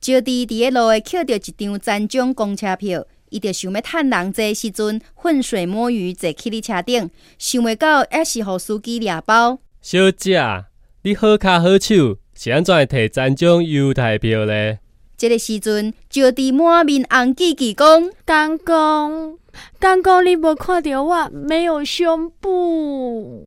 招弟伫个路诶捡到一张三种公车票，伊就想要趁人坐时阵浑水摸鱼坐去你车顶，想袂到还是互司机掠包。小姐，你好卡好手，是安怎会摕三种优待票呢？这个时阵，招弟满面红记记讲：刚公，刚公，你无看到我没有胸部？